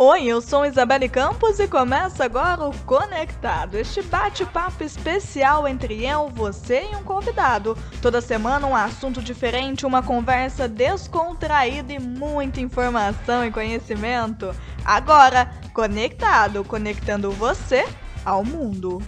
Oi, eu sou Isabelle Campos e começa agora o Conectado, este bate-papo especial entre eu, você e um convidado. Toda semana um assunto diferente, uma conversa descontraída e muita informação e conhecimento. Agora, Conectado, conectando você ao mundo.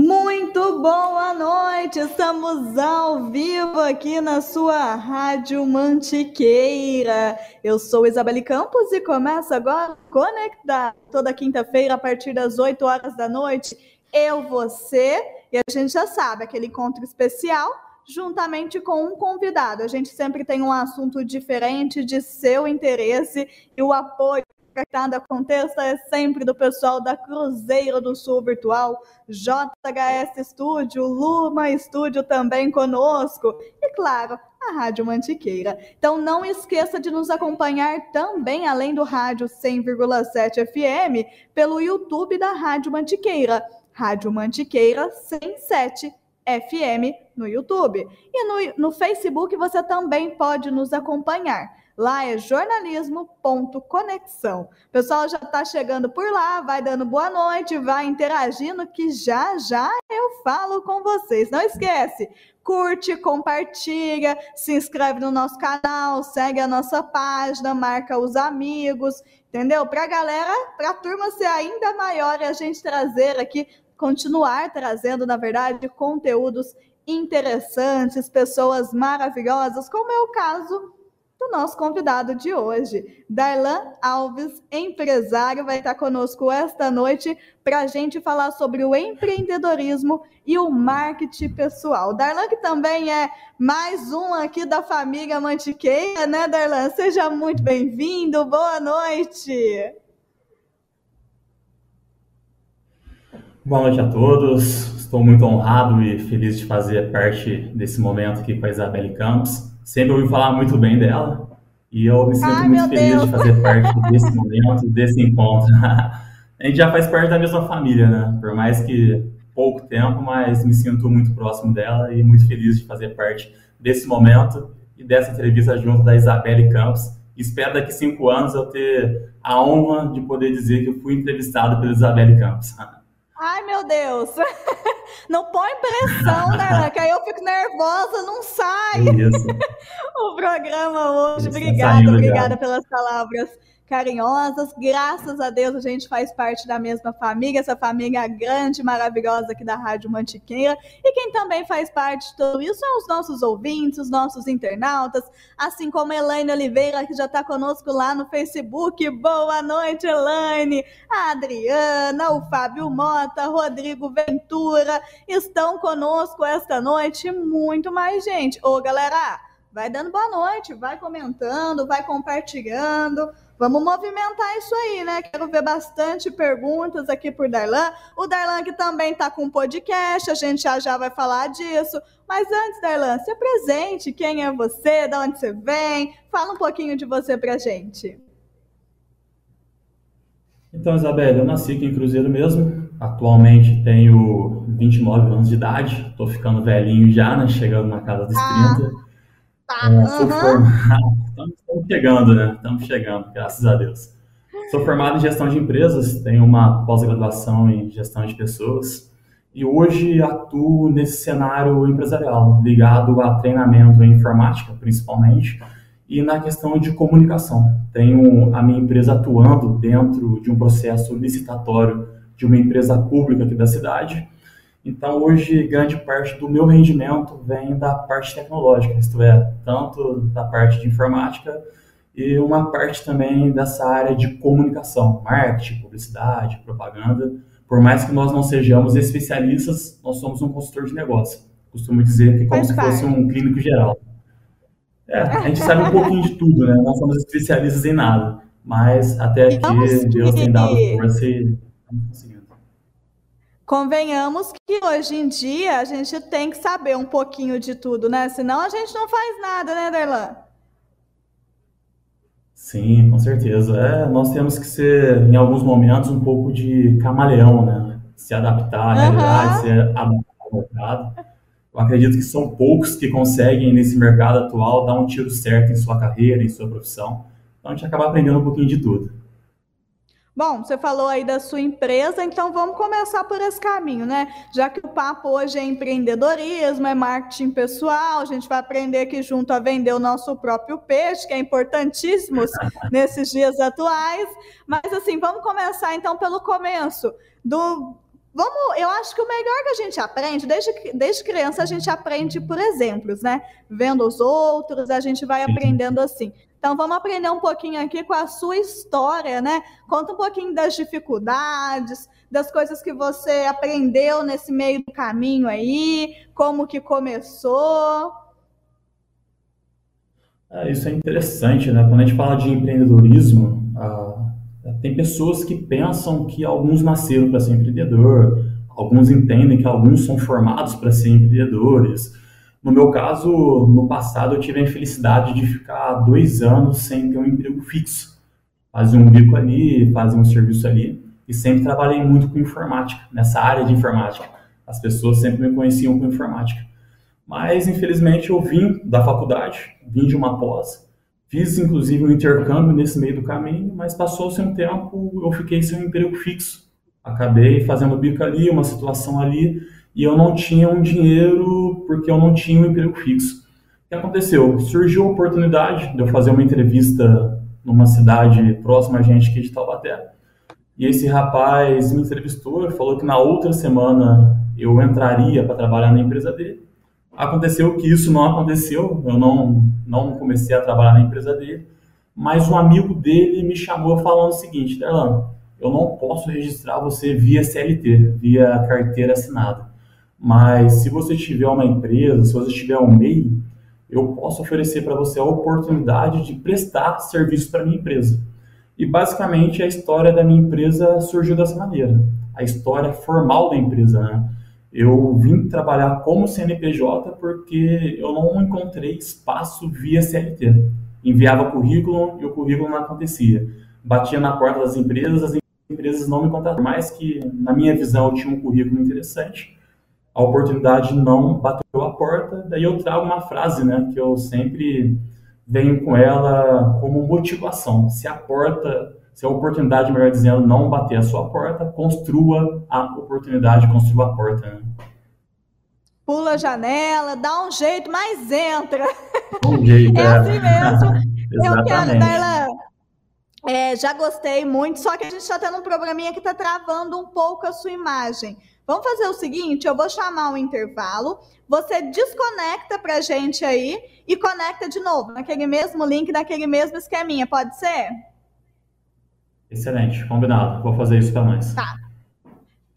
Muito boa noite! Estamos ao vivo aqui na sua Rádio Mantiqueira. Eu sou Isabelle Campos e começa agora Conectar. Toda quinta-feira, a partir das 8 horas da noite, eu, você e a gente já sabe, aquele encontro especial juntamente com um convidado. A gente sempre tem um assunto diferente de seu interesse e o apoio Conectado aconteça é sempre do pessoal da Cruzeiro do Sul Virtual, JHS Estúdio, Luma Estúdio também conosco e, claro, a Rádio Mantiqueira. Então não esqueça de nos acompanhar também, além do Rádio 100,7 FM, pelo YouTube da Rádio Mantiqueira, Rádio Mantiqueira 107 FM no YouTube. E no, no Facebook você também pode nos acompanhar. Lá é jornalismo.conexão. O pessoal já está chegando por lá, vai dando boa noite, vai interagindo, que já já eu falo com vocês. Não esquece, curte, compartilha, se inscreve no nosso canal, segue a nossa página, marca os amigos, entendeu? Para a galera, para a turma ser ainda maior e a gente trazer aqui, continuar trazendo, na verdade, conteúdos interessantes, pessoas maravilhosas, como é o caso do nosso convidado de hoje. Darlan Alves, empresário, vai estar conosco esta noite para a gente falar sobre o empreendedorismo e o marketing pessoal. Darlan, que também é mais um aqui da família Mantiqueira, né, Darlan? Seja muito bem-vindo, boa noite. Boa noite a todos. Estou muito honrado e feliz de fazer parte desse momento aqui com a Isabelle Campos sempre ouvi falar muito bem dela e eu me sinto Ai, muito feliz Deus. de fazer parte desse momento, desse encontro. a gente já faz parte da mesma família, né? Por mais que pouco tempo, mas me sinto muito próximo dela e muito feliz de fazer parte desse momento e dessa entrevista junto da Isabelle Campos. Espero daqui cinco anos eu ter a honra de poder dizer que eu fui entrevistado pela Isabelle Campos. Ai, meu Deus! Não põe pressão, né? que aí eu fico nervosa, não sai. O programa hoje. Isso, obrigada, obrigada pelas palavras carinhosas. Graças a Deus a gente faz parte da mesma família, essa família grande, maravilhosa aqui da Rádio Mantiqueira. E quem também faz parte de tudo isso são os nossos ouvintes, os nossos internautas, assim como a Elaine Oliveira, que já está conosco lá no Facebook. Boa noite, Elaine! A Adriana, o Fábio Mota, Rodrigo Ventura estão conosco esta noite. Muito mais gente. Ô, galera, vai dando boa noite, vai comentando, vai compartilhando. Vamos movimentar isso aí, né? Quero ver bastante perguntas aqui por Darlan. O Darlan que também está com um podcast, a gente já já vai falar disso. Mas antes, Darlan, se apresente. Quem é você? De onde você vem? Fala um pouquinho de você pra gente. Então, Isabela, eu nasci aqui em Cruzeiro mesmo. Atualmente tenho 29 anos de idade. Estou ficando velhinho já, né? Chegando na casa dos ah. 30. Tá. É, sou uhum. formado. Estamos chegando, né? Estamos chegando, graças a Deus. Sou formado em gestão de empresas, tenho uma pós-graduação em gestão de pessoas e hoje atuo nesse cenário empresarial, ligado a treinamento em informática, principalmente, e na questão de comunicação. Tenho a minha empresa atuando dentro de um processo licitatório de uma empresa pública aqui da cidade então, hoje, grande parte do meu rendimento vem da parte tecnológica, isto é, tanto da parte de informática e uma parte também dessa área de comunicação, marketing, publicidade, propaganda. Por mais que nós não sejamos especialistas, nós somos um consultor de negócio. Costumo dizer que como se fosse um clínico geral. É, a gente sabe um pouquinho de tudo, né? Não somos especialistas em nada. Mas até aqui Deus tem dado força e. Convenhamos que hoje em dia a gente tem que saber um pouquinho de tudo, né? Senão a gente não faz nada, né, Darlan? Sim, com certeza. É, nós temos que ser, em alguns momentos, um pouco de camaleão, né? Se adaptar à realidade, uhum. ser adaptado ao mercado. Eu acredito que são poucos que conseguem, nesse mercado atual, dar um tiro certo em sua carreira, em sua profissão. Então, a gente acaba aprendendo um pouquinho de tudo. Bom, você falou aí da sua empresa, então vamos começar por esse caminho, né? Já que o papo hoje é empreendedorismo, é marketing pessoal, a gente vai aprender aqui junto a vender o nosso próprio peixe, que é importantíssimo nesses dias atuais. Mas assim, vamos começar então pelo começo do Vamos, eu acho que o melhor que a gente aprende, desde, desde criança, a gente aprende por exemplos, né? Vendo os outros, a gente vai aprendendo assim. Então, vamos aprender um pouquinho aqui com a sua história, né? Conta um pouquinho das dificuldades, das coisas que você aprendeu nesse meio do caminho aí, como que começou. É, isso é interessante, né? Quando a gente fala de empreendedorismo, ah, tem pessoas que pensam que alguns nasceram para ser empreendedor, alguns entendem que alguns são formados para ser empreendedores, no meu caso, no passado, eu tive a infelicidade de ficar dois anos sem ter um emprego fixo. Fazia um bico ali, fazia um serviço ali, e sempre trabalhei muito com informática, nessa área de informática. As pessoas sempre me conheciam com informática. Mas, infelizmente, eu vim da faculdade, vim de uma pós, fiz inclusive um intercâmbio nesse meio do caminho, mas passou-se um tempo, eu fiquei sem um emprego fixo. Acabei fazendo bico ali, uma situação ali, e eu não tinha um dinheiro porque eu não tinha um emprego fixo. O que aconteceu? Surgiu a oportunidade de eu fazer uma entrevista numa cidade próxima a gente aqui de Taubaté. E esse rapaz me entrevistou falou que na outra semana eu entraria para trabalhar na empresa dele. Aconteceu que isso não aconteceu, eu não, não comecei a trabalhar na empresa dele, mas um amigo dele me chamou falando o seguinte, Derlan, eu não posso registrar você via CLT, via carteira assinada. Mas se você tiver uma empresa, se você tiver um MEI, eu posso oferecer para você a oportunidade de prestar serviço para minha empresa. E basicamente a história da minha empresa surgiu dessa maneira. A história formal da empresa, né? Eu vim trabalhar como CNPJ porque eu não encontrei espaço via CLT. Enviava currículo e o currículo não acontecia. Batia na porta das empresas, as empresas não me contratavam. Por mais que, na minha visão, eu tinha um currículo interessante, a oportunidade não bateu a porta, daí eu trago uma frase, né, que eu sempre venho com ela como motivação. Se a porta, se a oportunidade, melhor dizendo, não bater a sua porta, construa a oportunidade, construa a porta. Né? Pula a janela, dá um jeito, mas entra. Um jeito, é, é assim mesmo. eu quero, Darla, é, já gostei muito, só que a gente está tendo um probleminha que está travando um pouco a sua imagem. Vamos fazer o seguinte: eu vou chamar um intervalo, você desconecta para a gente aí e conecta de novo, naquele mesmo link, naquele mesmo esqueminha, pode ser? Excelente, combinado. Vou fazer isso para nós. Tá.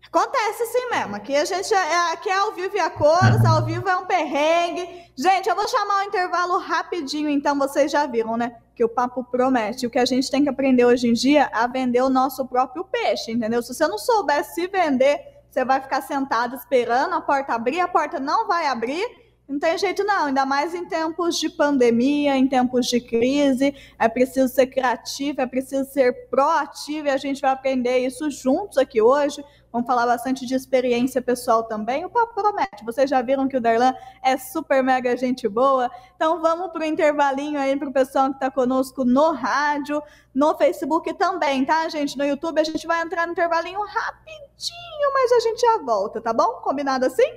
Acontece assim mesmo. Aqui a gente é, aqui é ao vivo e a cores, ao vivo é um perrengue. Gente, eu vou chamar o intervalo rapidinho, então vocês já viram, né? Que o papo promete. O que a gente tem que aprender hoje em dia é a vender o nosso próprio peixe, entendeu? Se você não souber se vender, você vai ficar sentado esperando a porta abrir, a porta não vai abrir. Não tem jeito não, ainda mais em tempos de pandemia, em tempos de crise, é preciso ser criativo, é preciso ser proativo e a gente vai aprender isso juntos aqui hoje. Vamos falar bastante de experiência pessoal também. O papo promete. Vocês já viram que o Darlan é super mega gente boa. Então vamos para o intervalinho aí para o pessoal que está conosco no rádio, no Facebook também, tá, gente? No YouTube a gente vai entrar no intervalinho rapidinho, mas a gente já volta, tá bom? Combinado assim?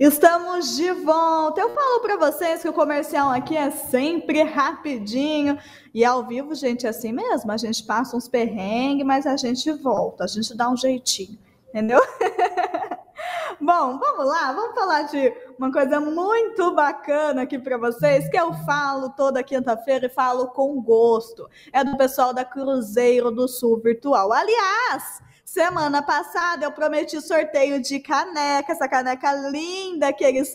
Estamos de volta. Eu falo para vocês que o comercial aqui é sempre rapidinho e ao vivo, gente, é assim mesmo. A gente passa uns perrengues, mas a gente volta, a gente dá um jeitinho, entendeu? Bom, vamos lá, vamos falar de uma coisa muito bacana aqui para vocês, que eu falo toda quinta-feira e falo com gosto. É do pessoal da Cruzeiro do Sul Virtual. Aliás, Semana passada eu prometi sorteio de caneca, essa caneca linda que eles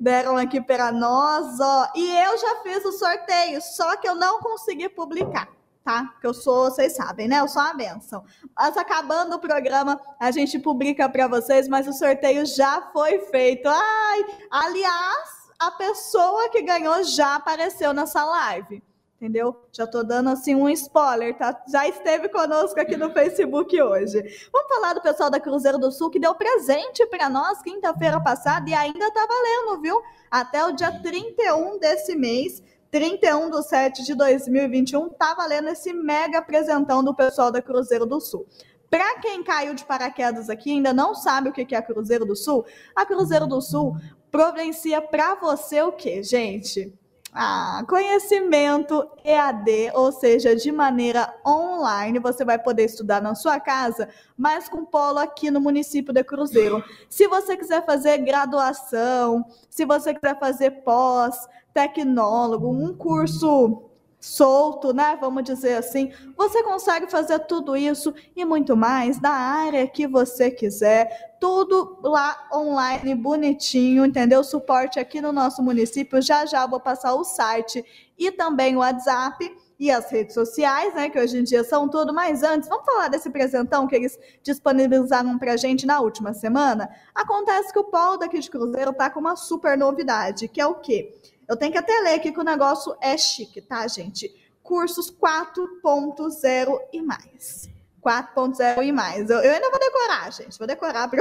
deram aqui para nós, ó. E eu já fiz o sorteio, só que eu não consegui publicar, tá? Porque eu sou, vocês sabem, né? Eu sou uma benção. Mas acabando o programa, a gente publica para vocês, mas o sorteio já foi feito. Ai, aliás, a pessoa que ganhou já apareceu nessa live. Entendeu? Já tô dando assim um spoiler, tá? Já esteve conosco aqui no Facebook hoje. Vamos falar do pessoal da Cruzeiro do Sul que deu presente para nós quinta-feira passada e ainda tá valendo, viu? Até o dia 31 desse mês. 31 de 7 de 2021, tá valendo esse mega apresentão do pessoal da Cruzeiro do Sul. Para quem caiu de paraquedas aqui ainda não sabe o que é a Cruzeiro do Sul, a Cruzeiro do Sul providencia para você o que, gente? Ah, conhecimento EAD, ou seja, de maneira online, você vai poder estudar na sua casa, mas com polo aqui no município de Cruzeiro. Se você quiser fazer graduação, se você quiser fazer pós, tecnólogo, um curso solto, né? Vamos dizer assim, você consegue fazer tudo isso e muito mais da área que você quiser, tudo lá online, bonitinho, entendeu? Suporte aqui no nosso município. Já já vou passar o site e também o WhatsApp e as redes sociais, né? Que hoje em dia são tudo. Mas antes, vamos falar desse presentão que eles disponibilizaram pra gente na última semana? Acontece que o Paulo daqui de Cruzeiro tá com uma super novidade, que é o quê? Eu tenho que até ler aqui que o negócio é chique, tá, gente? Cursos 4.0 e mais. 4.0 e mais. Eu, eu, ainda vou decorar, gente. Vou decorar. Porque...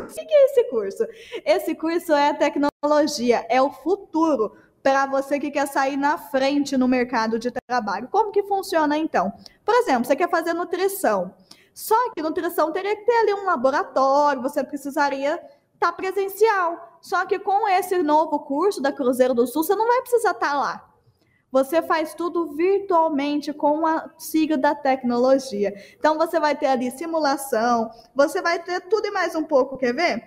O que é esse curso? Esse curso é tecnologia, é o futuro para você que quer sair na frente no mercado de trabalho. Como que funciona então? Por exemplo, você quer fazer nutrição. Só que nutrição teria que ter ali um laboratório, você precisaria estar tá presencial. Só que com esse novo curso da Cruzeiro do Sul, você não vai precisar estar tá lá. Você faz tudo virtualmente com o auxílio da tecnologia. Então você vai ter ali simulação, você vai ter tudo e mais um pouco, quer ver?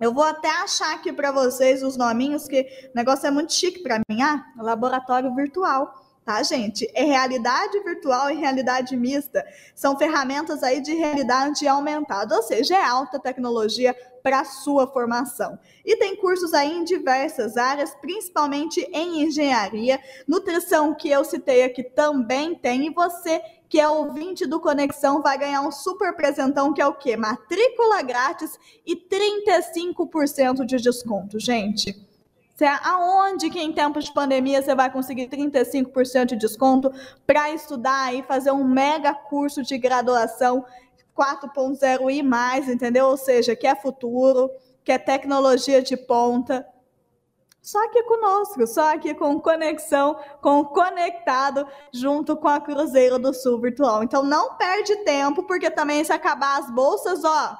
Eu vou até achar aqui para vocês os nominhos, que o negócio é muito chique para mim. Ah, laboratório virtual tá, gente? É realidade virtual e realidade mista. São ferramentas aí de realidade aumentada, ou seja, é alta tecnologia para sua formação. E tem cursos aí em diversas áreas, principalmente em engenharia, nutrição que eu citei aqui também tem, e você que é ouvinte do Conexão vai ganhar um super presentão que é o quê? Matrícula grátis e 35% de desconto, gente. Aonde que em tempos de pandemia você vai conseguir 35% de desconto para estudar e fazer um mega curso de graduação 4.0 e mais, entendeu? Ou seja, que é futuro, que é tecnologia de ponta. Só aqui conosco, só aqui com conexão, com conectado junto com a Cruzeiro do Sul Virtual. Então não perde tempo, porque também se acabar as bolsas, ó,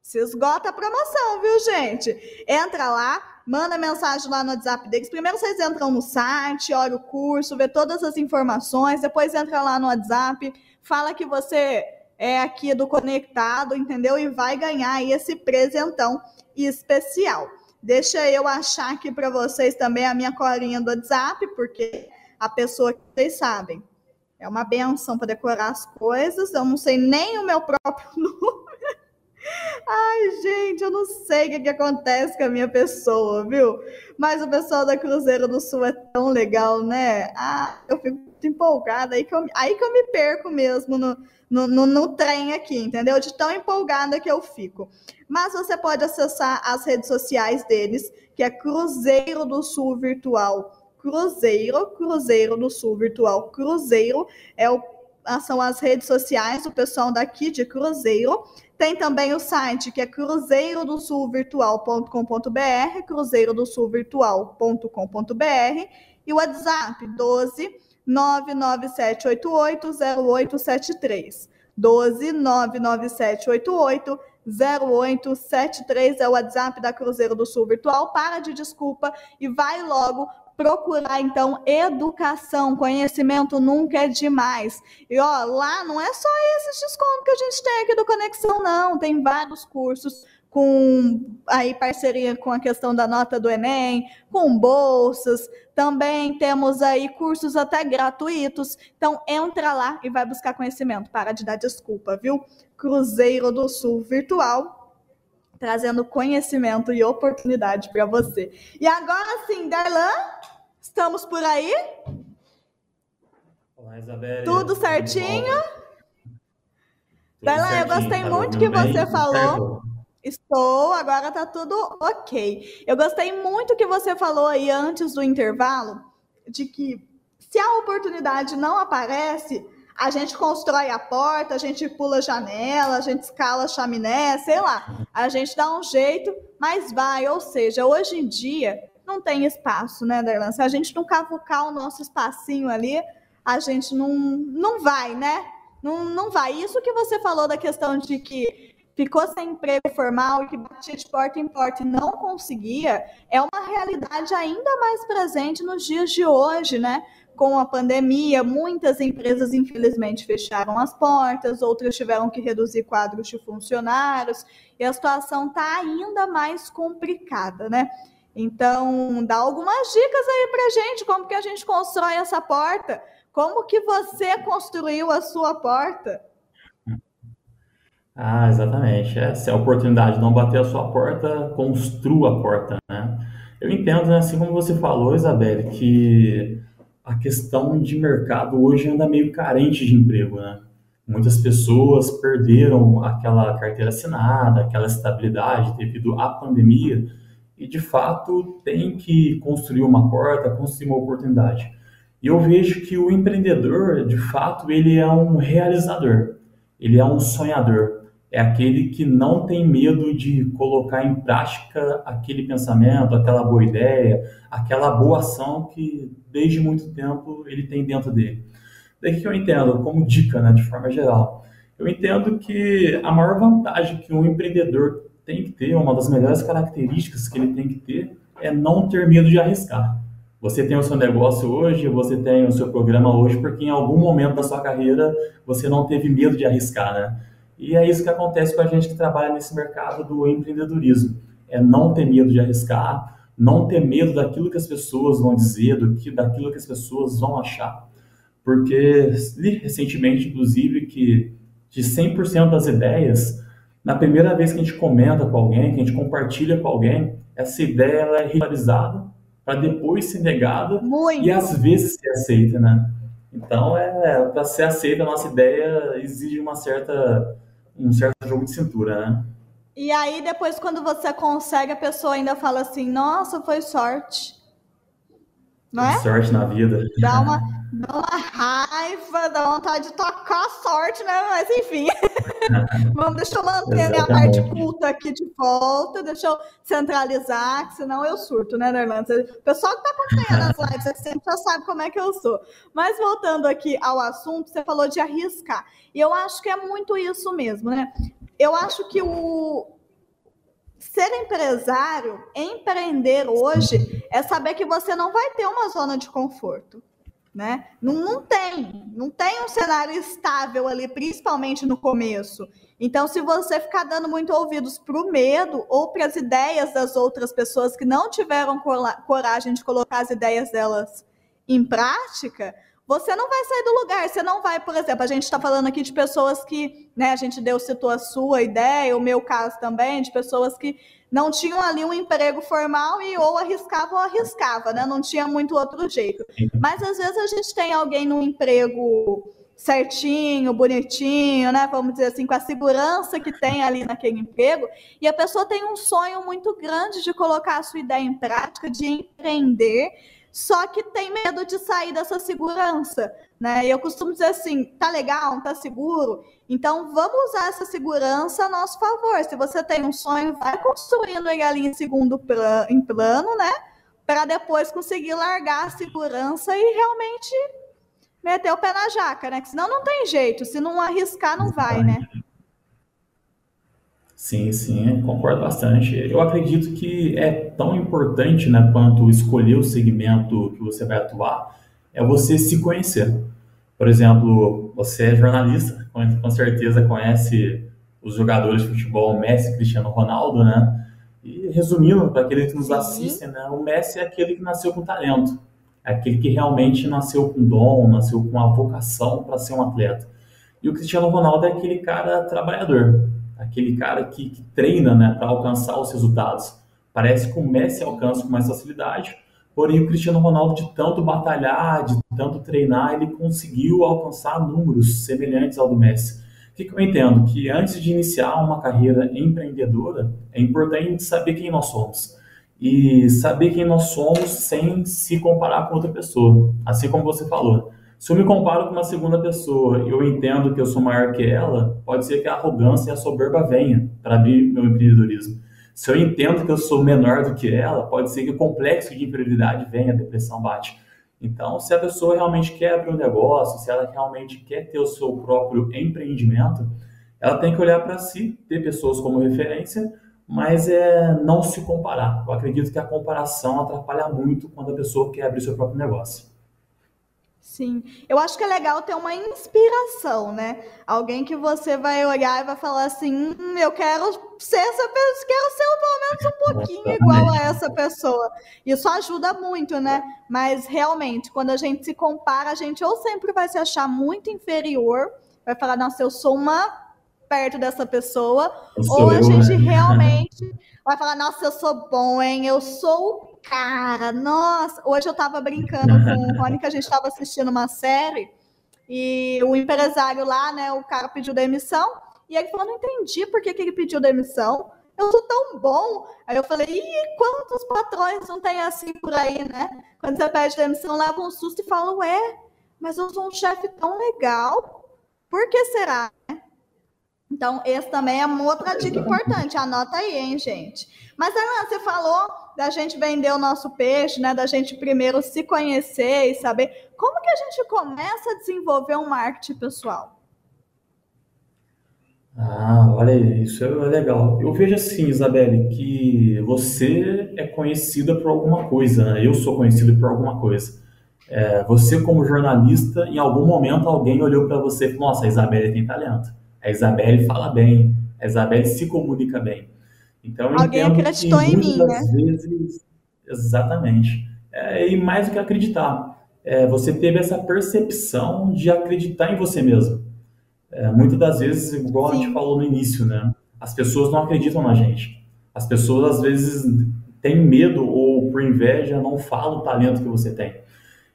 se esgota a promoção, viu, gente? Entra lá, manda mensagem lá no WhatsApp deles. Primeiro vocês entram no site, olha o curso, vê todas as informações, depois entra lá no WhatsApp, fala que você é aqui do Conectado, entendeu? E vai ganhar aí esse presentão especial. Deixa eu achar aqui para vocês também a minha colinha do WhatsApp, porque a pessoa que vocês sabem é uma benção para decorar as coisas. Eu não sei nem o meu próprio número. Ai, gente, eu não sei o que, que, acontece com a minha pessoa, viu? Mas o pessoal da Cruzeiro do Sul é tão legal, né? Ah, eu fico muito empolgada, aí que eu, aí que eu me perco mesmo no, no, no, no trem aqui, entendeu? De tão empolgada que eu fico. Mas você pode acessar as redes sociais deles, que é Cruzeiro do Sul Virtual. Cruzeiro, Cruzeiro do Sul Virtual. Cruzeiro é o, são as redes sociais do pessoal daqui de Cruzeiro. Tem também o site que é cruzeirodosulvirtual.com.br, cruzeirodosulvirtual.com.br e o WhatsApp 12 997880873. 12 99788 0873 é o WhatsApp da Cruzeiro do Sul Virtual. Para de desculpa e vai logo procurar então educação, conhecimento nunca é demais. E ó, lá não é só esse desconto que a gente tem aqui do Conexão, não. Tem vários cursos com aí parceria com a questão da nota do Enem, com bolsas, também temos aí cursos até gratuitos. Então entra lá e vai buscar conhecimento. Para de dar desculpa, viu? Cruzeiro do Sul Virtual trazendo conhecimento e oportunidade para você. E agora sim, Darlan, estamos por aí? Olá, Isabelle. Tudo certinho? Tudo Darlan, eu gostei tá muito que você bem? falou. Estou, agora tá tudo ok. Eu gostei muito que você falou aí antes do intervalo de que Se a oportunidade não aparece, a gente constrói a porta, a gente pula a janela, a gente escala a chaminé, sei lá. A gente dá um jeito, mas vai. Ou seja, hoje em dia não tem espaço, né, Darlan? Se a gente não cavucar o nosso espacinho ali, a gente não, não vai, né? Não, não vai. Isso que você falou da questão de que ficou sem emprego formal que batia de porta em porta e não conseguia, é uma realidade ainda mais presente nos dias de hoje, né? Com a pandemia, muitas empresas infelizmente fecharam as portas, outras tiveram que reduzir quadros de funcionários, e a situação está ainda mais complicada, né? Então, dá algumas dicas aí para gente, como que a gente constrói essa porta, como que você construiu a sua porta. Ah, exatamente. É, se a oportunidade não bater a sua porta, construa a porta, né? Eu entendo, né, assim como você falou, Isabelle, que a questão de mercado hoje anda meio carente de emprego, né? Muitas pessoas perderam aquela carteira assinada, aquela estabilidade devido à pandemia e, de fato, tem que construir uma porta, construir uma oportunidade. E eu vejo que o empreendedor, de fato, ele é um realizador, ele é um sonhador é aquele que não tem medo de colocar em prática aquele pensamento, aquela boa ideia, aquela boa ação que desde muito tempo ele tem dentro dele. Daí que eu entendo, como dica, né, de forma geral, eu entendo que a maior vantagem que um empreendedor tem que ter, uma das melhores características que ele tem que ter, é não ter medo de arriscar. Você tem o seu negócio hoje, você tem o seu programa hoje, porque em algum momento da sua carreira você não teve medo de arriscar, né? E é isso que acontece com a gente que trabalha nesse mercado do empreendedorismo. É não ter medo de arriscar, não ter medo daquilo que as pessoas vão dizer, do que, daquilo que as pessoas vão achar. Porque li recentemente, inclusive, que de 100% das ideias, na primeira vez que a gente comenta com alguém, que a gente compartilha com alguém, essa ideia ela é ritualizada para depois ser negada Muito. e às vezes ser aceita, né? Então, é, para ser aceita a nossa ideia exige uma certa um certo jogo de cintura, né? E aí, depois, quando você consegue, a pessoa ainda fala assim: Nossa, foi sorte. Não é? Sorte na vida. Dá uma, dá uma raiva, dá vontade de tocar a sorte, né? Mas enfim. Vamos, deixa eu manter a minha parte culta aqui de volta, deixa eu centralizar, que senão eu surto, né, Nerlanda? O pessoal que está acompanhando as lives sempre já sabe como é que eu sou. Mas voltando aqui ao assunto, você falou de arriscar. E eu acho que é muito isso mesmo, né? Eu acho que o, ser empresário, empreender hoje, é saber que você não vai ter uma zona de conforto. Né? Não, não tem, não tem um cenário estável ali, principalmente no começo. Então, se você ficar dando muito ouvidos para o medo ou para as ideias das outras pessoas que não tiveram coragem de colocar as ideias delas em prática, você não vai sair do lugar. Você não vai, por exemplo, a gente está falando aqui de pessoas que, né, a gente deu, citou a sua ideia, o meu caso também, de pessoas que não tinham ali um emprego formal e ou arriscava ou arriscava, né? Não tinha muito outro jeito. Mas às vezes a gente tem alguém num emprego certinho, bonitinho, né? Vamos dizer assim, com a segurança que tem ali naquele emprego, e a pessoa tem um sonho muito grande de colocar a sua ideia em prática, de empreender, só que tem medo de sair dessa segurança, né? Eu costumo dizer assim, tá legal, tá seguro, então vamos usar essa segurança a nosso favor. Se você tem um sonho, vai construindo ele ali em segundo plano, em plano, né? Para depois conseguir largar a segurança e realmente meter o pé na jaca, né? Que senão não tem jeito, se não arriscar não vai, né? Sim, sim, concordo bastante. Eu acredito que é tão importante, né, quanto escolher o segmento que você vai atuar, é você se conhecer. Por exemplo, você é jornalista, com certeza conhece os jogadores de futebol Messi, Cristiano Ronaldo, né? E resumindo, para aqueles que nos assistem, né, o Messi é aquele que nasceu com talento, é aquele que realmente nasceu com dom, nasceu com a vocação para ser um atleta. E o Cristiano Ronaldo é aquele cara trabalhador, aquele cara que, que treina né, para alcançar os resultados. Parece que o Messi alcança com mais facilidade, porém o Cristiano Ronaldo, de tanto batalhar, de tanto treinar, ele conseguiu alcançar números semelhantes ao do Messi. O que, que eu entendo? Que antes de iniciar uma carreira empreendedora, é importante saber quem nós somos. e saber quem nós somos sem se comparar com outra pessoa. Assim como você falou. Se eu me comparo com uma segunda pessoa e eu entendo que eu sou maior que ela, pode ser que a arrogância e a soberba venha para abrir meu empreendedorismo. Se eu entendo que eu sou menor do que ela, pode ser que o complexo de inferioridade venha, a depressão bate. Então, se a pessoa realmente quer abrir um negócio, se ela realmente quer ter o seu próprio empreendimento, ela tem que olhar para si, ter pessoas como referência, mas é não se comparar. Eu acredito que a comparação atrapalha muito quando a pessoa quer abrir seu próprio negócio. Sim, eu acho que é legal ter uma inspiração, né? Alguém que você vai olhar e vai falar assim: hum, eu quero ser essa pessoa, quero ser pelo menos um pouquinho igual a essa pessoa. Isso ajuda muito, né? Mas realmente, quando a gente se compara, a gente ou sempre vai se achar muito inferior, vai falar, nossa, eu sou uma perto dessa pessoa, ou a gente né? realmente vai falar, nossa, eu sou bom, hein? Eu sou Cara, nossa, hoje eu tava brincando com o Rony que a gente tava assistindo uma série e o empresário lá, né, o cara pediu demissão e ele falou, não entendi por que, que ele pediu demissão. Eu sou tão bom. Aí eu falei, e quantos patrões não tem assim por aí, né? Quando você pede demissão, leva um susto e fala, ué, mas eu sou um chefe tão legal. Por que será? Então, esse também é uma outra dica importante. Anota aí, hein, gente. Mas, Ana, você falou da gente vender o nosso peixe, né? Da gente primeiro se conhecer e saber como que a gente começa a desenvolver um marketing pessoal. Ah, olha isso é legal. Eu vejo assim, Isabelle, que você é conhecida por alguma coisa, né? Eu sou conhecido por alguma coisa. É, você, como jornalista, em algum momento alguém olhou para você e falou: Nossa, a Isabelle tem talento. A Isabelle fala bem, a Isabelle se comunica bem. Então, Alguém acreditou em mim, né? Vezes, exatamente. É, e mais do que acreditar, é, você teve essa percepção de acreditar em você mesmo. É, muitas das vezes, igual Sim. a gente falou no início, né? As pessoas não acreditam na gente. As pessoas, às vezes, têm medo ou, por inveja, não falam o talento que você tem.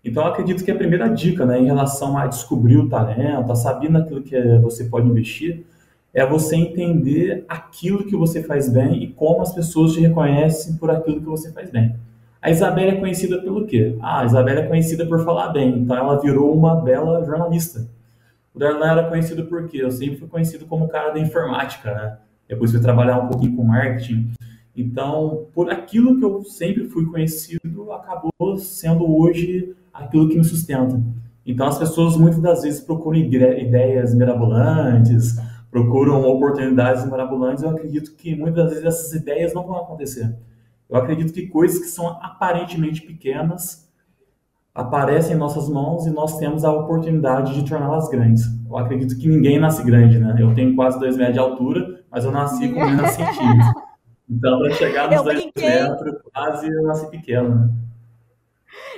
Então, acredito que a primeira dica, né, em relação a descobrir o talento, a saber naquilo que você pode investir, é você entender aquilo que você faz bem e como as pessoas te reconhecem por aquilo que você faz bem. A Isabela é conhecida pelo quê? Ah, a Isabela é conhecida por falar bem, então ela virou uma bela jornalista. O Darlan era conhecido por quê? Eu sempre fui conhecido como cara da informática, né? Depois fui trabalhar um pouquinho com marketing. Então, por aquilo que eu sempre fui conhecido, acabou sendo hoje aquilo que me sustenta. Então, as pessoas muitas das vezes procuram ideias mirabolantes, procuram oportunidades mirabolantes, eu acredito que muitas vezes essas ideias não vão acontecer. Eu acredito que coisas que são aparentemente pequenas aparecem em nossas mãos e nós temos a oportunidade de torná-las grandes. Eu acredito que ninguém nasce grande, né? Eu tenho quase dois metros de altura, mas eu nasci com menos centímetros. Então, para chegar nos eu dois brinquei. metros, quase eu nasci pequeno, né?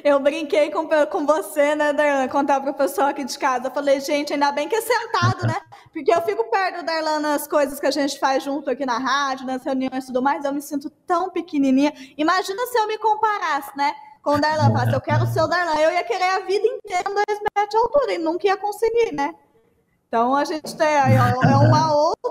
Eu brinquei com, com você, né, Darlan? Contar para o pessoal aqui de casa. Eu falei, gente, ainda bem que é sentado, né? Porque eu fico perto do Darlan nas coisas que a gente faz junto aqui na rádio, nas reuniões e tudo mais. Eu me sinto tão pequenininha. Imagina se eu me comparasse, né? Com o Darlan. Falasse, eu quero ser o Darlan. Eu ia querer a vida inteira dois metros de altura e nunca ia conseguir, né? Então a gente tem é uma outra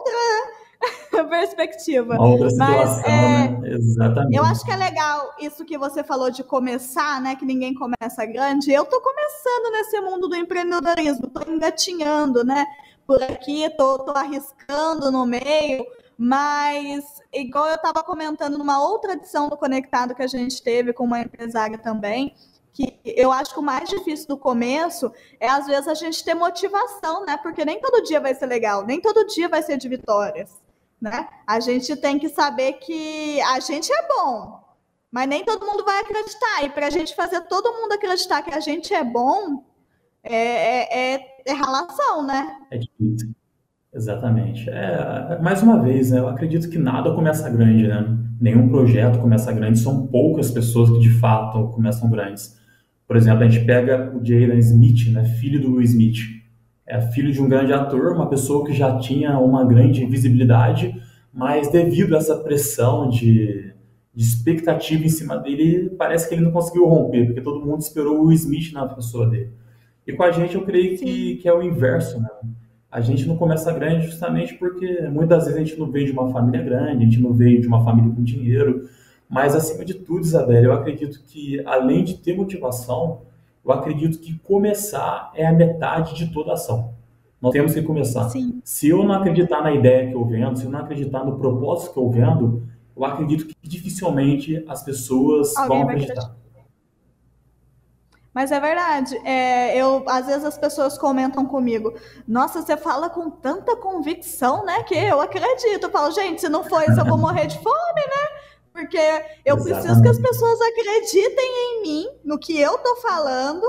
perspectiva. Outra Mas, é, né? Exatamente. Eu acho que é legal isso que você falou de começar, né? Que ninguém começa grande. Eu tô começando nesse mundo do empreendedorismo, tô engatinhando, né? Por aqui, tô, tô arriscando no meio, mas igual eu estava comentando numa outra edição do Conectado que a gente teve com uma empresária também, que eu acho que o mais difícil do começo é às vezes a gente ter motivação, né? Porque nem todo dia vai ser legal, nem todo dia vai ser de vitórias né? A gente tem que saber que a gente é bom, mas nem todo mundo vai acreditar. E para a gente fazer todo mundo acreditar que a gente é bom, é, é, é, é relação, né? É difícil. Exatamente. É, mais uma vez, né, eu acredito que nada começa grande, né? Nenhum projeto começa grande, são poucas pessoas que de fato começam grandes. Por exemplo, a gente pega o Jalen Smith, né, filho do Will Smith é filho de um grande ator, uma pessoa que já tinha uma grande visibilidade, mas devido a essa pressão de, de expectativa em cima dele, parece que ele não conseguiu romper, porque todo mundo esperou o Smith na pessoa dele. E com a gente, eu creio que, que é o inverso, né? A gente não começa grande justamente porque muitas vezes a gente não veio de uma família grande, a gente não veio de uma família com dinheiro, Mas, acima de tudo, Isabela, eu acredito que, além de ter motivação, eu acredito que começar é a metade de toda ação. Nós temos que começar. Sim. Se eu não acreditar na ideia que eu vendo, se eu não acreditar no propósito que eu vendo, eu acredito que dificilmente as pessoas Alguém vão acreditar. Mas é verdade. É, eu, às vezes as pessoas comentam comigo, nossa, você fala com tanta convicção, né? Que eu acredito. Eu falo, gente, se não for isso, eu vou morrer de fome, né? Porque eu Exatamente. preciso que as pessoas acreditem em mim, no que eu tô falando,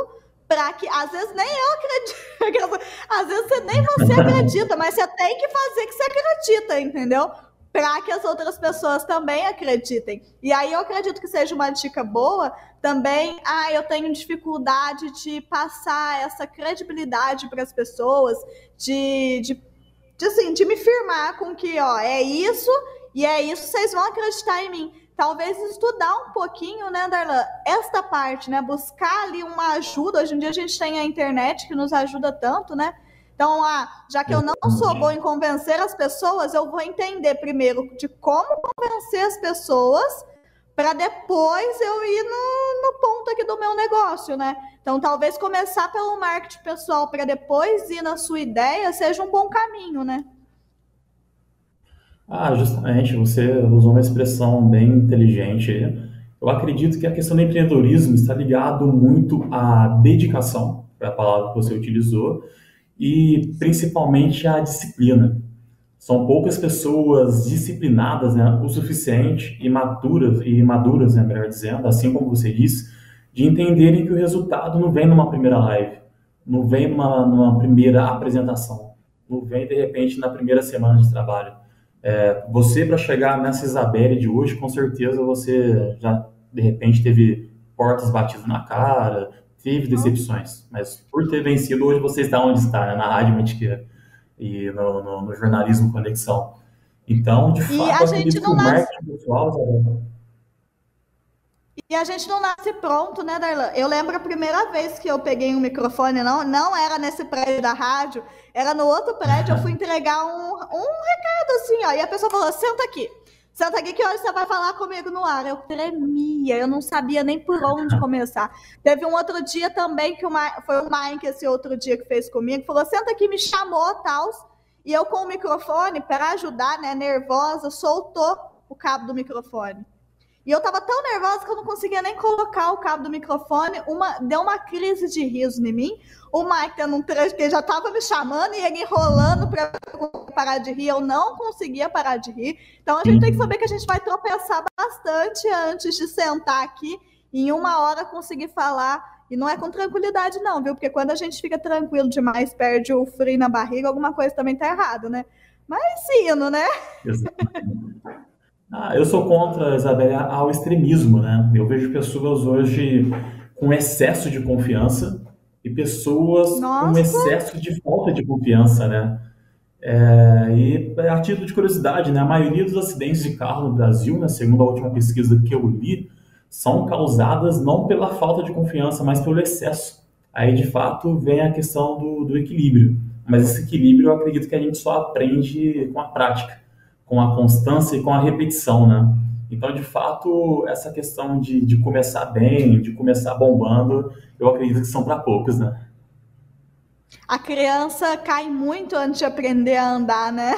para que às vezes nem eu acredito, às vezes nem você acredita, mas você tem que fazer que você acredita, entendeu? Para que as outras pessoas também acreditem. E aí eu acredito que seja uma dica boa também. Ah, eu tenho dificuldade de passar essa credibilidade para as pessoas, de, de, de, assim, de me firmar com que, ó, é isso e é isso, vocês vão acreditar em mim talvez estudar um pouquinho, né, Darlan, esta parte, né, buscar ali uma ajuda. Hoje em dia a gente tem a internet que nos ajuda tanto, né? Então, ah, já que eu não sou bom em convencer as pessoas, eu vou entender primeiro de como convencer as pessoas para depois eu ir no, no, ponto aqui do meu negócio, né? Então, talvez começar pelo marketing pessoal para depois ir na sua ideia seja um bom caminho, né? Ah, justamente, você usou uma expressão bem inteligente. Eu acredito que a questão do empreendedorismo está ligado muito à dedicação, foi a palavra que você utilizou, e principalmente à disciplina. São poucas pessoas disciplinadas né, o suficiente e maduras, e maduras, né, melhor dizendo, assim como você disse, de entenderem que o resultado não vem numa primeira live, não vem numa, numa primeira apresentação, não vem de repente na primeira semana de trabalho é, você, para chegar nessa Isabelle de hoje, com certeza você já, de repente, teve portas batidas na cara, teve decepções. Mas por ter vencido, hoje você está onde está, né? na Rádio Metiqueira e no, no, no, jornalismo Conexão. Então, de fato, a gente não marketing pessoal... E a gente não nasce pronto, né, Darlan? Eu lembro a primeira vez que eu peguei um microfone, não, não era nesse prédio da rádio, era no outro prédio, eu fui entregar um, um recado assim, ó. E a pessoa falou: senta aqui. Aqui que hoje você vai falar comigo no ar. Eu tremia, eu não sabia nem por onde começar. Teve um outro dia também que uma, foi o Mike, esse outro dia que fez comigo, falou: senta aqui, me chamou, tal. E eu com o microfone, para ajudar, né, nervosa, soltou o cabo do microfone. E eu tava tão nervosa que eu não conseguia nem colocar o cabo do microfone. Uma, deu uma crise de riso em mim. O Mike tendo um trecho que já tava me chamando e ele enrolando para parar de rir. Eu não conseguia parar de rir. Então a gente tem que saber que a gente vai tropeçar bastante antes de sentar aqui em uma hora conseguir falar. E não é com tranquilidade, não, viu? Porque quando a gente fica tranquilo demais, perde o frio na barriga, alguma coisa também tá errado, né? Mas sino, né? Ah, eu sou contra, Isabela, ao extremismo, né? Eu vejo pessoas hoje com excesso de confiança e pessoas Nossa. com excesso de falta de confiança, né? É, e a título de curiosidade, né, a maioria dos acidentes de carro no Brasil, né, segundo a última pesquisa que eu li, são causadas não pela falta de confiança, mas pelo excesso. Aí, de fato, vem a questão do, do equilíbrio. Mas esse equilíbrio eu acredito que a gente só aprende com a prática com a constância e com a repetição, né? Então, de fato, essa questão de, de começar bem, de começar bombando, eu acredito que são para poucos, né? A criança cai muito antes de aprender a andar, né?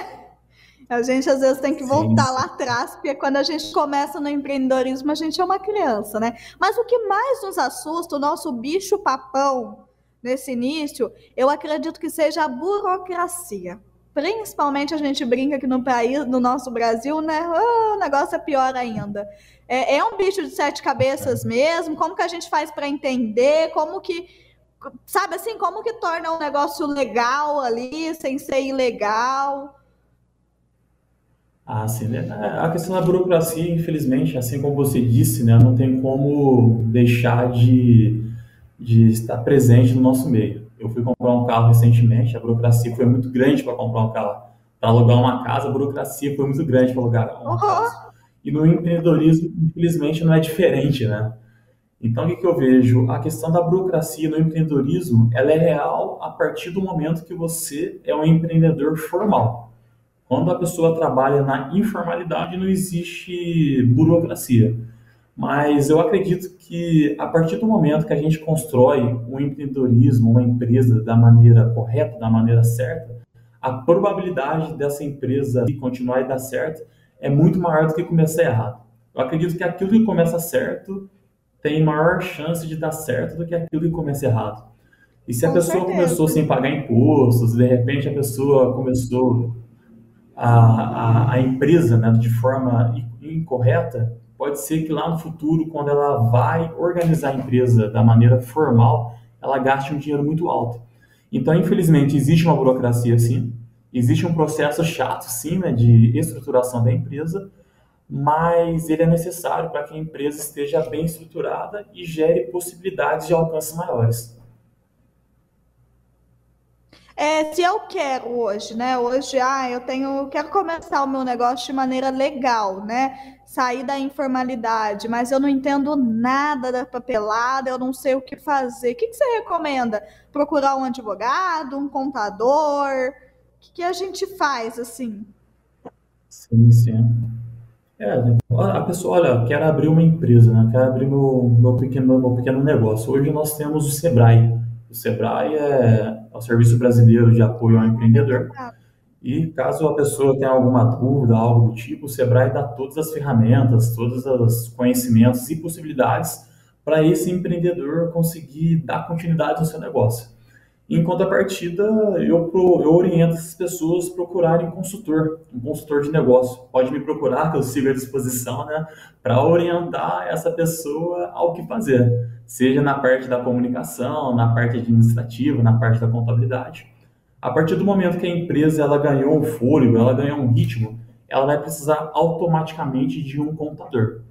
A gente às vezes tem que voltar sim, lá atrás, porque quando a gente começa no empreendedorismo, a gente é uma criança, né? Mas o que mais nos assusta, o nosso bicho papão nesse início, eu acredito que seja a burocracia. Principalmente a gente brinca que no país, no nosso Brasil, né? Oh, o negócio é pior ainda. É, é um bicho de sete cabeças mesmo. Como que a gente faz para entender? Como que sabe assim, como que torna um negócio legal ali, sem ser ilegal? Ah, sim, né? A questão da burocracia, infelizmente, assim como você disse, né, não tem como deixar de, de estar presente no nosso meio. Eu fui comprar um carro recentemente, a burocracia foi muito grande para comprar um carro. Para alugar uma casa, a burocracia foi muito grande para alugar uma uhum. casa. E no empreendedorismo, infelizmente, não é diferente, né? Então, o que, que eu vejo? A questão da burocracia no empreendedorismo, ela é real a partir do momento que você é um empreendedor formal. Quando a pessoa trabalha na informalidade, não existe burocracia. Mas eu acredito que a partir do momento que a gente constrói um empreendedorismo, uma empresa da maneira correta, da maneira certa, a probabilidade dessa empresa continuar e dar certo é muito maior do que começar errado. Eu acredito que aquilo que começa certo tem maior chance de dar certo do que aquilo que começa errado. E se a Com pessoa certeza. começou sem pagar impostos, de repente a pessoa começou a, a, a empresa né, de forma incorreta, pode ser que lá no futuro, quando ela vai organizar a empresa da maneira formal, ela gaste um dinheiro muito alto. Então, infelizmente, existe uma burocracia sim, existe um processo chato sim, né, de estruturação da empresa, mas ele é necessário para que a empresa esteja bem estruturada e gere possibilidades de alcance maiores. É, se eu quero hoje, né? Hoje, ah, eu tenho, quero começar o meu negócio de maneira legal, né? Sair da informalidade, mas eu não entendo nada da papelada, eu não sei o que fazer. O que, que você recomenda? Procurar um advogado, um contador? O que, que a gente faz assim? Sim, sim. É, a pessoa, olha, quero abrir uma empresa, né? Quero abrir meu, meu, pequeno, meu pequeno negócio. Hoje nós temos o Sebrae. O Sebrae é ao Serviço Brasileiro de Apoio ao Empreendedor. E caso a pessoa tenha alguma dúvida, algo do tipo, o Sebrae dá todas as ferramentas, todos os conhecimentos e possibilidades para esse empreendedor conseguir dar continuidade no seu negócio. Em contrapartida, eu, eu oriento essas pessoas a procurarem um consultor, um consultor de negócio. Pode me procurar, que eu sigo à disposição, né, para orientar essa pessoa ao que fazer, seja na parte da comunicação, na parte administrativa, na parte da contabilidade. A partir do momento que a empresa ela ganhou um fôlego, ela ganhou um ritmo, ela vai precisar automaticamente de um contador.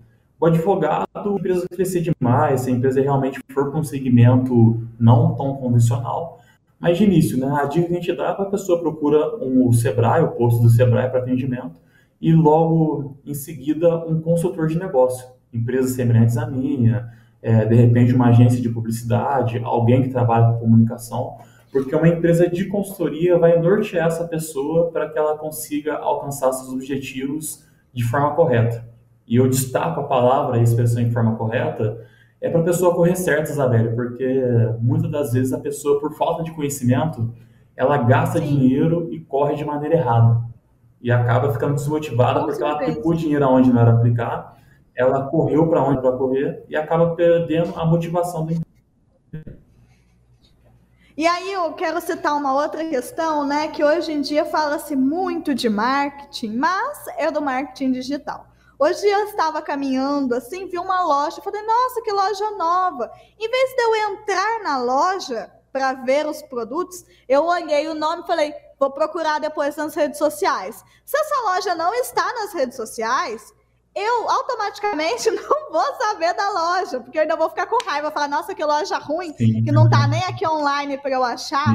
O advogado, a empresa crescer demais, se a empresa realmente for para um segmento não tão convencional, mas de início, né, a dica que a gente dá é para a pessoa procura um, o Sebrae, o posto do Sebrae para atendimento, e logo em seguida um consultor de negócio, empresas semelhantes à minha, é, de repente uma agência de publicidade, alguém que trabalha com comunicação, porque uma empresa de consultoria vai nortear essa pessoa para que ela consiga alcançar seus objetivos de forma correta. E eu destaco a palavra, a expressão em forma correta, é para a pessoa correr certo, Isabelle, porque muitas das vezes a pessoa, por falta de conhecimento, ela gasta Sim. dinheiro e corre de maneira errada. E acaba ficando desmotivada porque ela aplicou dinheiro aonde não era aplicar, ela correu para onde para correr e acaba perdendo a motivação do e aí eu quero citar uma outra questão, né, que hoje em dia fala-se muito de marketing, mas é do marketing digital. Hoje eu estava caminhando assim, vi uma loja, falei, nossa, que loja nova. Em vez de eu entrar na loja para ver os produtos, eu olhei o nome e falei, vou procurar depois nas redes sociais. Se essa loja não está nas redes sociais, eu automaticamente não vou saber da loja, porque eu ainda vou ficar com raiva, falar, nossa, que loja ruim, Sim. que não está nem aqui online para eu achar.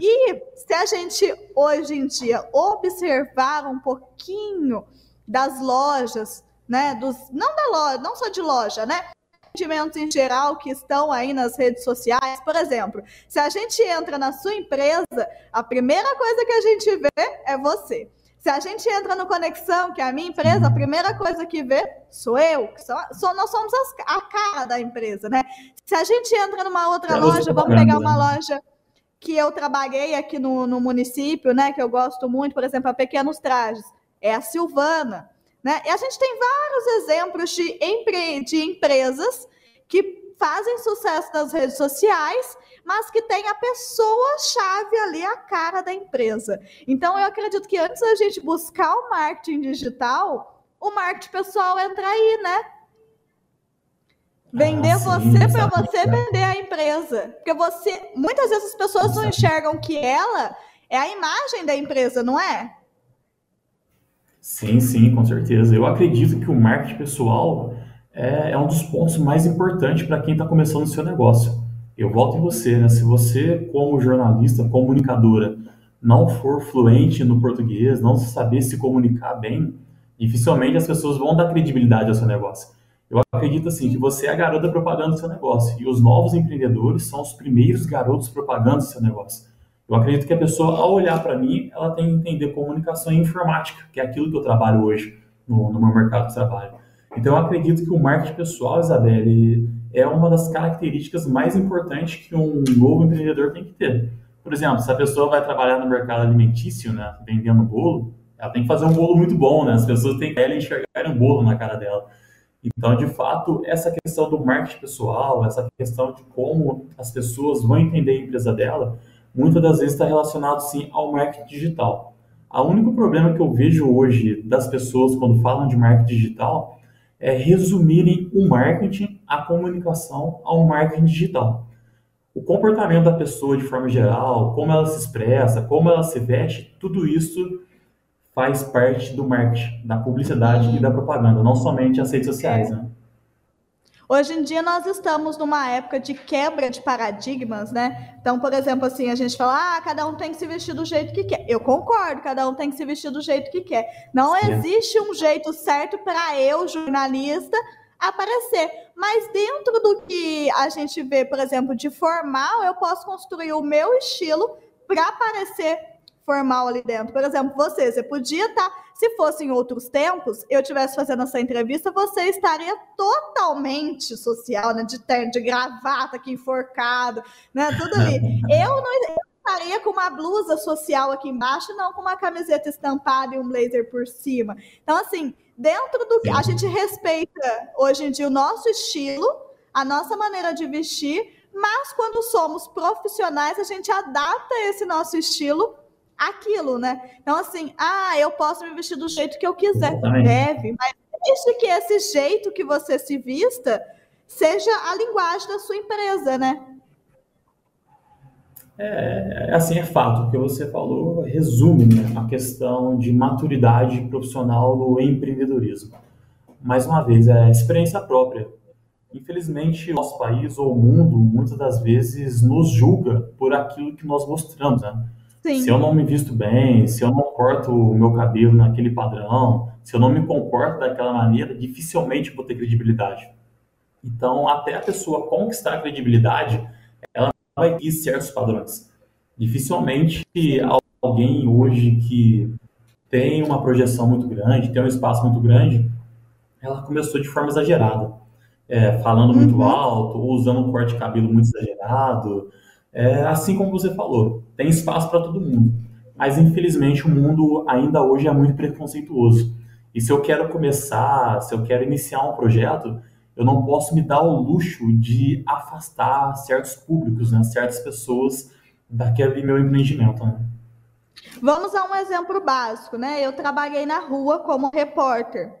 E se a gente hoje em dia observar um pouquinho das lojas, né? Dos, não da loja, não só de loja, né? Rendimentos em geral que estão aí nas redes sociais. Por exemplo, se a gente entra na sua empresa, a primeira coisa que a gente vê é você. Se a gente entra no Conexão, que é a minha empresa, a primeira coisa que vê sou eu. Que sou, sou, nós somos as, a cara da empresa, né? Se a gente entra numa outra é loja, vamos pegar uma né? loja que eu trabalhei aqui no, no município, né? Que eu gosto muito, por exemplo, a Pequenos Trajes é a Silvana. Né? E a gente tem vários exemplos de, empre... de empresas que fazem sucesso nas redes sociais, mas que tem a pessoa-chave ali, a cara da empresa. Então, eu acredito que antes da gente buscar o marketing digital, o marketing pessoal entra aí, né? Vender ah, você para você vender a empresa. Porque você, muitas vezes as pessoas não enxergam que ela é a imagem da empresa, não é? Sim, sim, com certeza. Eu acredito que o marketing pessoal é, é um dos pontos mais importantes para quem está começando o seu negócio. Eu volto em você, né? Se você, como jornalista, comunicadora, não for fluente no português, não saber se comunicar bem, dificilmente as pessoas vão dar credibilidade ao seu negócio. Eu acredito assim que você é a garota propaganda do seu negócio e os novos empreendedores são os primeiros garotos propaganda do seu negócio. Eu acredito que a pessoa, ao olhar para mim, ela tem que entender comunicação e informática, que é aquilo que eu trabalho hoje no, no meu mercado de trabalho. Então, eu acredito que o marketing pessoal, Isabelle, é uma das características mais importantes que um novo empreendedor tem que ter. Por exemplo, se a pessoa vai trabalhar no mercado alimentício, né, vendendo bolo, ela tem que fazer um bolo muito bom, né? As pessoas têm que enxergar um bolo na cara dela. Então, de fato, essa questão do marketing pessoal, essa questão de como as pessoas vão entender a empresa dela, muitas das vezes está relacionado sim ao marketing digital. O único problema que eu vejo hoje das pessoas quando falam de marketing digital é resumirem o marketing, a comunicação ao marketing digital. O comportamento da pessoa de forma geral, como ela se expressa, como ela se veste, tudo isso faz parte do marketing, da publicidade e da propaganda, não somente as redes sociais, né? Hoje em dia nós estamos numa época de quebra de paradigmas, né? Então, por exemplo, assim, a gente fala, ah, cada um tem que se vestir do jeito que quer. Eu concordo, cada um tem que se vestir do jeito que quer. Não existe um jeito certo para eu, jornalista, aparecer. Mas dentro do que a gente vê, por exemplo, de formal, eu posso construir o meu estilo para aparecer formal ali dentro. Por exemplo, você, você podia estar, tá, se fosse em outros tempos, eu estivesse fazendo essa entrevista, você estaria totalmente social, né? De terno, de gravata aqui enforcado, né? Tudo ali. Eu não eu estaria com uma blusa social aqui embaixo, não com uma camiseta estampada e um blazer por cima. Então, assim, dentro do que a gente respeita hoje em dia o nosso estilo, a nossa maneira de vestir, mas quando somos profissionais, a gente adapta esse nosso estilo aquilo, né? Então, assim, ah, eu posso me vestir do jeito que eu quiser. Exatamente. Deve, mas desde que esse jeito que você se vista seja a linguagem da sua empresa, né? É, assim, é fato. O que você falou resume né, a questão de maturidade profissional no empreendedorismo. Mais uma vez, é experiência própria. Infelizmente, o nosso país ou o mundo, muitas das vezes, nos julga por aquilo que nós mostramos, né? Sim. Se eu não me visto bem, se eu não corto o meu cabelo naquele padrão, se eu não me comporto daquela maneira, dificilmente vou ter credibilidade. Então, até a pessoa conquistar a credibilidade, ela vai ter certos padrões. Dificilmente alguém hoje que tem uma projeção muito grande, tem um espaço muito grande, ela começou de forma exagerada. É, falando muito uhum. alto, ou usando um corte de cabelo muito exagerado, é, assim como você falou, tem espaço para todo mundo. Mas infelizmente o mundo ainda hoje é muito preconceituoso. E se eu quero começar, se eu quero iniciar um projeto, eu não posso me dar o luxo de afastar certos públicos, né, certas pessoas daquele meu empreendimento. Né? Vamos a um exemplo básico, né? Eu trabalhei na rua como repórter.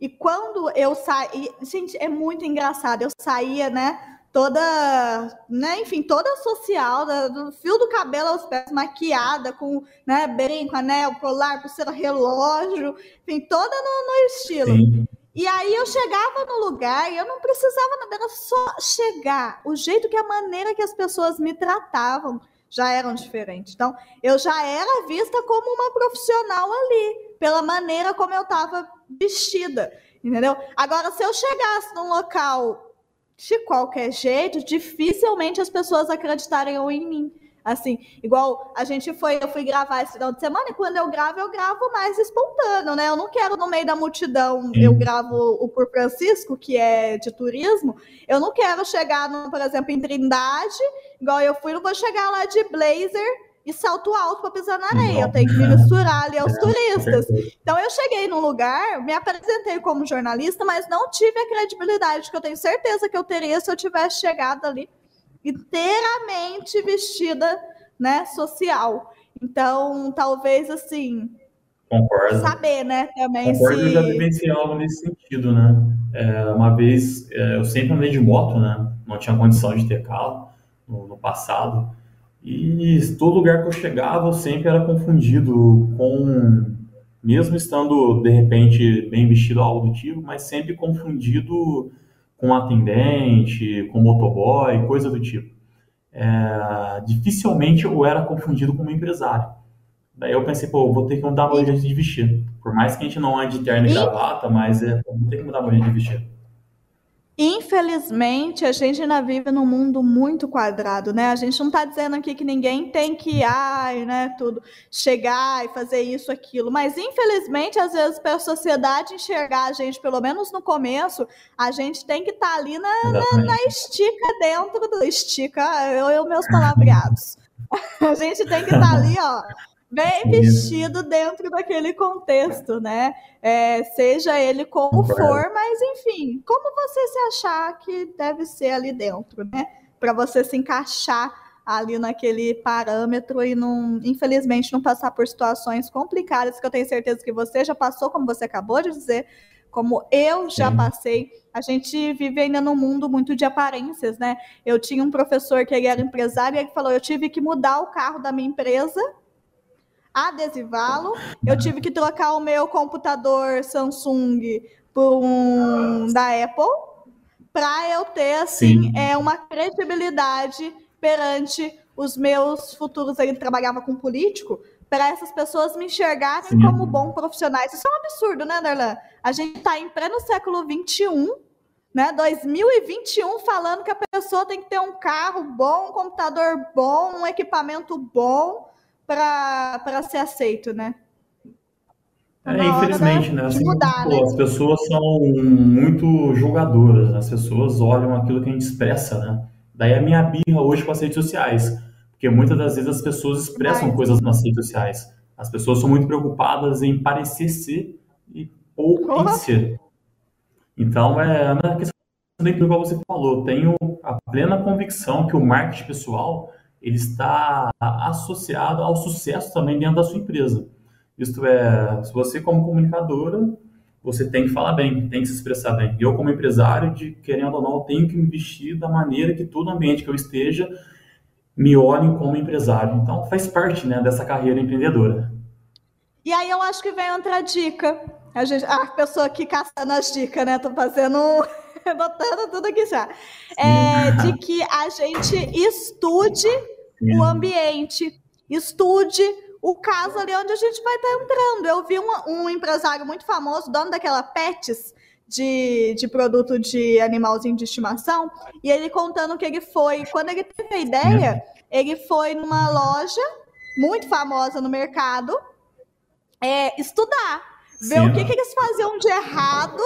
E quando eu saí, gente, é muito engraçado. Eu saía, né, toda, né, enfim, toda social, do fio do cabelo aos pés, maquiada, com né, brinco, anel, colar, pulseira, relógio, enfim, toda no, no estilo. Sim. E aí eu chegava no lugar e eu não precisava nada, era só chegar. O jeito que a maneira que as pessoas me tratavam já eram diferentes. Então, eu já era vista como uma profissional ali, pela maneira como eu estava vestida, entendeu? Agora, se eu chegasse num local de qualquer jeito, dificilmente as pessoas acreditariam em mim. Assim, igual a gente foi, eu fui gravar esse final de semana e quando eu gravo, eu gravo mais espontâneo, né? Eu não quero no meio da multidão, eu gravo o Por Francisco, que é de turismo, eu não quero chegar, no, por exemplo, em Trindade, igual eu fui, não vou chegar lá de blazer e salto alto para pisar na areia. Eu tenho que me misturar ali aos é, turistas. Então eu cheguei num lugar, me apresentei como jornalista, mas não tive a credibilidade que eu tenho certeza que eu teria se eu tivesse chegado ali inteiramente vestida, né, social. Então, talvez assim, Concordo. Saber, né? Também Concordo, se... eu já vivenciei algo nesse sentido, né? É, uma vez, é, eu sempre andei de moto, né? Não tinha condição de ter carro no, no passado. E todo lugar que eu chegava, eu sempre era confundido com, mesmo estando de repente bem vestido algo do tipo, mas sempre confundido com atendente, com motoboy, coisa do tipo. É, dificilmente eu era confundido como empresário. Daí eu pensei, pô, vou ter que mudar meu jeito de vestir. Por mais que a gente não ande de terno e gravata, mas é, vou ter que mudar meu jeito de vestir. Infelizmente, a gente ainda vive num mundo muito quadrado, né? A gente não está dizendo aqui que ninguém tem que, ai, né, tudo, chegar e fazer isso, aquilo. Mas, infelizmente, às vezes, para a sociedade enxergar a gente, pelo menos no começo, a gente tem que estar tá ali na, na, na, estica dentro do. Estica, eu, eu meus palavreados. a gente tem que estar tá ali, ó bem vestido dentro daquele contexto, né? É, seja ele como for, mas enfim, como você se achar que deve ser ali dentro, né? Para você se encaixar ali naquele parâmetro e não, infelizmente, não passar por situações complicadas que eu tenho certeza que você já passou, como você acabou de dizer, como eu já Sim. passei. A gente vive ainda num mundo muito de aparências, né? Eu tinha um professor que ele era empresário e ele falou: eu tive que mudar o carro da minha empresa adesivá-lo. Eu tive que trocar o meu computador Samsung por um da Apple para eu ter assim é uma credibilidade perante os meus futuros. Ele trabalhava com político para essas pessoas me enxergarem Sim. como bons profissionais. Isso é um absurdo, né, Darlan? A gente está em pleno século 21, né, 2021, falando que a pessoa tem que ter um carro bom, um computador bom, um equipamento bom para ser aceito, né? Tá é, infelizmente, né? Assim, mudar, pô, né? As pessoas são muito julgadoras, as pessoas olham aquilo que a gente expressa, né? Daí a minha birra hoje com as redes sociais, porque muitas das vezes as pessoas expressam Vai. coisas nas redes sociais. As pessoas são muito preocupadas em parecer ser e pouco em ser. Então, é na questão do que você falou, tenho a plena convicção que o marketing pessoal ele está associado ao sucesso também dentro da sua empresa. Isto é, se você como comunicadora, você tem que falar bem, tem que se expressar bem. Eu como empresário, de querendo ou não, tenho que me vestir da maneira que todo ambiente que eu esteja me olhe como empresário. Então faz parte, né, dessa carreira empreendedora. E aí eu acho que vem outra dica. A, gente, a pessoa aqui caçando as dicas, né? Tô fazendo botando tudo aqui já. É, de que a gente estude o ambiente, estude o caso ali onde a gente vai estar tá entrando. Eu vi um, um empresário muito famoso, dono daquela Pets, de, de produto de animalzinho de estimação, e ele contando que ele foi, quando ele teve a ideia, ele foi numa loja muito famosa no mercado é, estudar, ver Sim. o que, que eles faziam de errado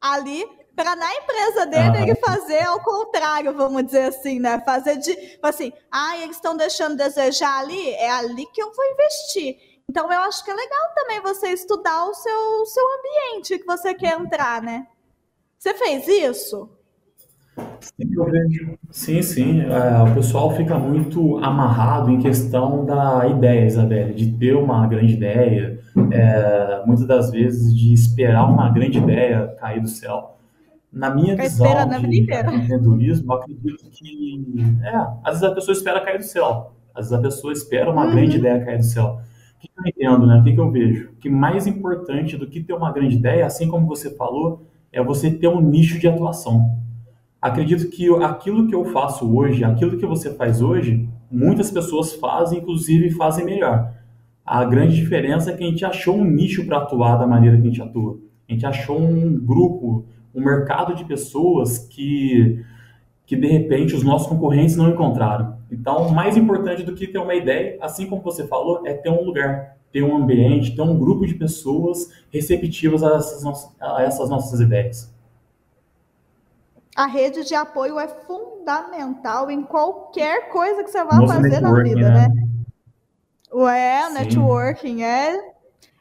ali para na empresa dele ah. ele fazer ao contrário, vamos dizer assim, né? Fazer de, assim, ah, eles estão deixando desejar ali, é ali que eu vou investir. Então eu acho que é legal também você estudar o seu, seu ambiente que você quer entrar, né? Você fez isso? Sim, sim. É, o pessoal fica muito amarrado em questão da ideia, Isabelle, de ter uma grande ideia, é, muitas das vezes de esperar uma grande ideia cair do céu na minha Fica visão de empreendedorismo, acredito que é, às vezes a pessoa espera cair do céu, às vezes a pessoa espera uma uhum. grande ideia cair do céu. O que eu entendo, né? O que eu vejo? Que mais importante do que ter uma grande ideia, assim como você falou, é você ter um nicho de atuação. Acredito que aquilo que eu faço hoje, aquilo que você faz hoje, muitas pessoas fazem, inclusive fazem melhor. A grande diferença é que a gente achou um nicho para atuar da maneira que a gente atua. A gente achou um grupo um mercado de pessoas que, que de repente os nossos concorrentes não encontraram. Então, mais importante do que ter uma ideia, assim como você falou, é ter um lugar, ter um ambiente, ter um grupo de pessoas receptivas a essas, a essas nossas ideias. A rede de apoio é fundamental em qualquer coisa que você vá fazer na vida, né? né? Ué, networking é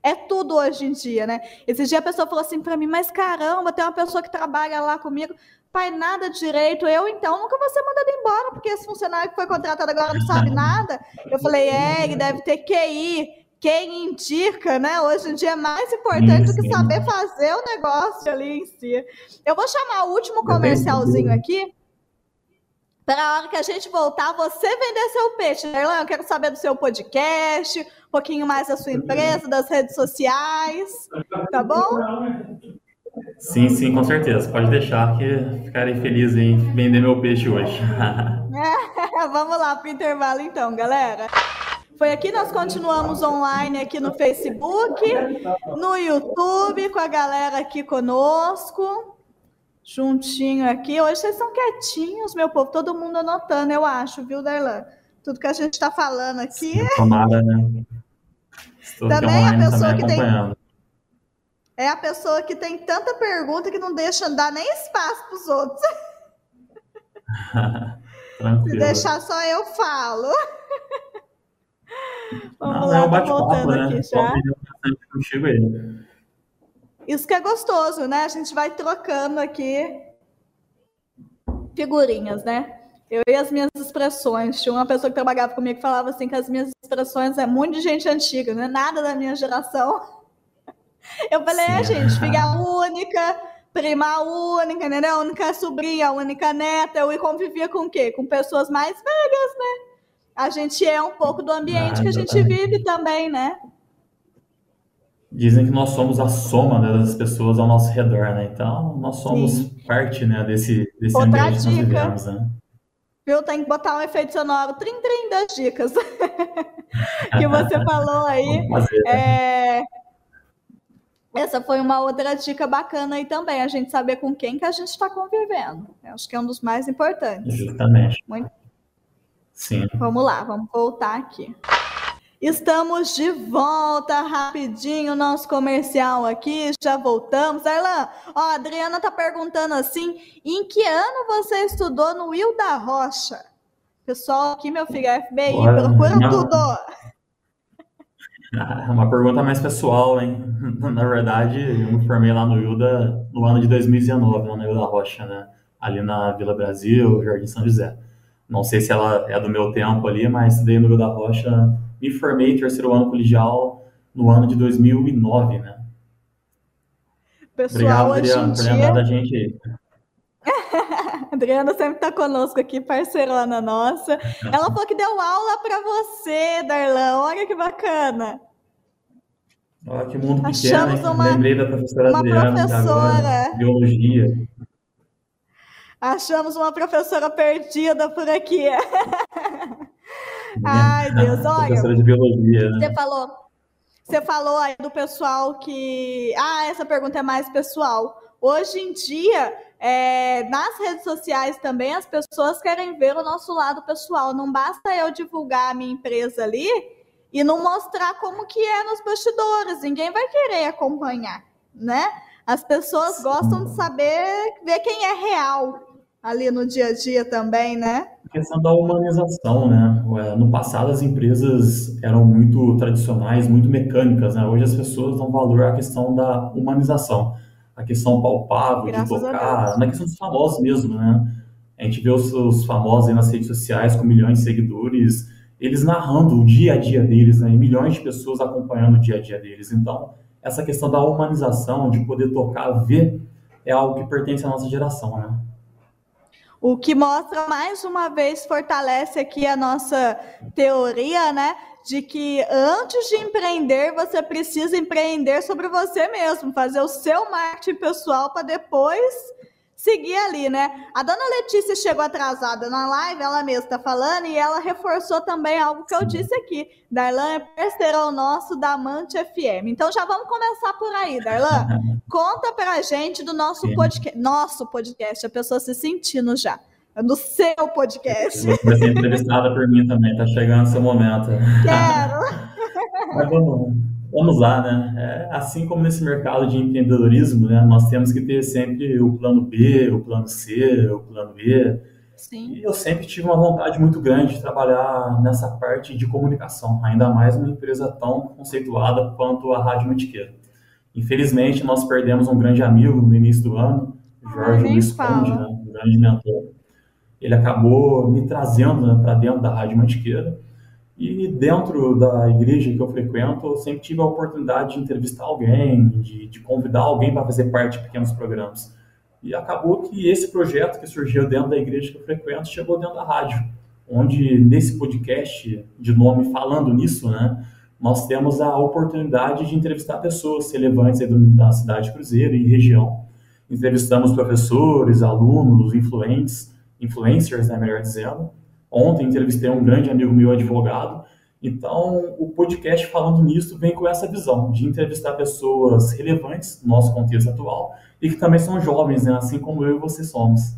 é tudo hoje em dia, né? Esses dias a pessoa falou assim para mim, mas caramba, tem uma pessoa que trabalha lá comigo, faz nada direito. Eu, então, nunca vou ser mandada embora, porque esse funcionário que foi contratado agora não sabe nada. Eu falei, é, ele deve ter QI. Quem indica, né? Hoje em dia é mais importante do que saber fazer o negócio ali em si. Eu vou chamar o último comercialzinho aqui. Para a hora que a gente voltar, você vender seu peixe. Erlan, eu quero saber do seu podcast, um pouquinho mais da sua empresa, das redes sociais, tá bom? Sim, sim, com certeza. Pode deixar que ficarei feliz em vender meu peixe hoje. é, vamos lá para o intervalo então, galera. Foi aqui, nós continuamos online aqui no Facebook, no YouTube, com a galera aqui conosco. juntinho aqui. Hoje vocês estão quietinhos, meu povo, todo mundo anotando, eu acho, viu, Darlan? Tudo que a gente está falando aqui. Tomara, né? Também a pessoa que tem. É a pessoa que tem tanta pergunta que não deixa dar nem espaço para os outros. Se deixar só eu falo. Vamos não, lá, é um bate-papo, né? Aqui já. Contigo aí. Isso que é gostoso, né? A gente vai trocando aqui figurinhas, né? Eu e as minhas expressões. Tinha uma pessoa que trabalhava comigo que falava assim que as minhas expressões é muito de gente antiga, não é nada da minha geração. Eu falei, é, gente, filha única, prima única, entendeu? Única sobrinha, única neta. Eu convivia com o quê? Com pessoas mais velhas, né? A gente é um pouco do ambiente ah, que a gente vive também, né? Dizem que nós somos a soma né, das pessoas ao nosso redor, né? Então, nós somos Sim. parte né, desse, desse Outra ambiente dica. que nós vivemos, né? Viu? Tem que botar um efeito sonoro, trim, trim das dicas que você falou aí. Né? é... Essa foi uma outra dica bacana aí também, a gente saber com quem que a gente está convivendo. Eu acho que é um dos mais importantes. Justamente. Muito... Sim. Vamos lá, vamos voltar aqui. Estamos de volta rapidinho, nosso comercial aqui, já voltamos. Erlan, ó, a Adriana tá perguntando assim, em que ano você estudou no Will da Rocha? Pessoal aqui, meu filho, é FBI, Olha, procura não. tudo. Ah, uma pergunta mais pessoal, hein? Na verdade, eu me formei lá no Wilda no ano de 2019, lá no Wilda Rocha, né? Ali na Vila Brasil, Jardim São José. Não sei se ela é do meu tempo ali, mas estudei no Wilda Rocha me formei em terceiro ano colegial no ano de 2009, né? Pessoal, Obrigado, Adriana, por lembrar da gente aí. Adriana sempre está conosco aqui, parceirona nossa. Ela falou que deu aula para você, Darlan. Olha que bacana. Olha que mundo pequeno, Achamos uma, Lembrei da professora uma Adriana, professora. Agora, biologia. Achamos uma professora perdida por aqui. Ai, Deus, olha. Professora de biologia, né? Você falou, você falou aí do pessoal que. Ah, essa pergunta é mais pessoal. Hoje em dia, é, nas redes sociais também, as pessoas querem ver o nosso lado pessoal. Não basta eu divulgar a minha empresa ali e não mostrar como que é nos bastidores. Ninguém vai querer acompanhar, né? As pessoas gostam de saber, ver quem é real ali no dia a dia também, né? A questão da humanização, né? No passado as empresas eram muito tradicionais, muito mecânicas, né? Hoje as pessoas dão valor à questão da humanização, a questão palpável, Graças de tocar, na questão dos famosos mesmo, né? A gente vê os, os famosos aí nas redes sociais com milhões de seguidores, eles narrando o dia a dia deles, né? E milhões de pessoas acompanhando o dia a dia deles. Então, essa questão da humanização, de poder tocar, ver, é algo que pertence à nossa geração, né? O que mostra mais uma vez, fortalece aqui a nossa teoria, né? De que antes de empreender, você precisa empreender sobre você mesmo, fazer o seu marketing pessoal para depois seguir ali, né? A dona Letícia chegou atrasada na live, ela mesma está falando, e ela reforçou também algo que eu disse aqui. Darlan é parceirão nosso da Amante FM. Então já vamos começar por aí, Darlan. Conta pra gente do nosso podcast. Nosso podcast, a pessoa se sentindo já. Do seu podcast. Você vai ser entrevistada por mim também, tá chegando seu momento. Quero! Mas vamos, vamos lá, né? É, assim como nesse mercado de empreendedorismo, né, nós temos que ter sempre o plano B, o plano C, o plano E. Sim. E eu sempre tive uma vontade muito grande de trabalhar nessa parte de comunicação, ainda mais numa empresa tão conceituada quanto a Rádio Mantiqueira. Infelizmente, nós perdemos um grande amigo no início do ano, Jorge ah, Luiz Conde, né, um grande mentor. Ele acabou me trazendo né, para dentro da Rádio Mantiqueira e dentro da igreja que eu frequento, eu sempre tive a oportunidade de entrevistar alguém, de, de convidar alguém para fazer parte de pequenos programas. E acabou que esse projeto que surgiu dentro da igreja que eu frequento chegou dentro da rádio, onde nesse podcast de nome falando nisso, né, nós temos a oportunidade de entrevistar pessoas relevantes da cidade de Cruzeiro e região. Entrevistamos professores, alunos, influentes, influencers, né, melhor dizendo, Ontem entrevistei um grande amigo meu, advogado, Então, o podcast falando nisso vem com essa visão de entrevistar pessoas relevantes no nosso contexto atual e que também são jovens, né? assim como eu e você somos.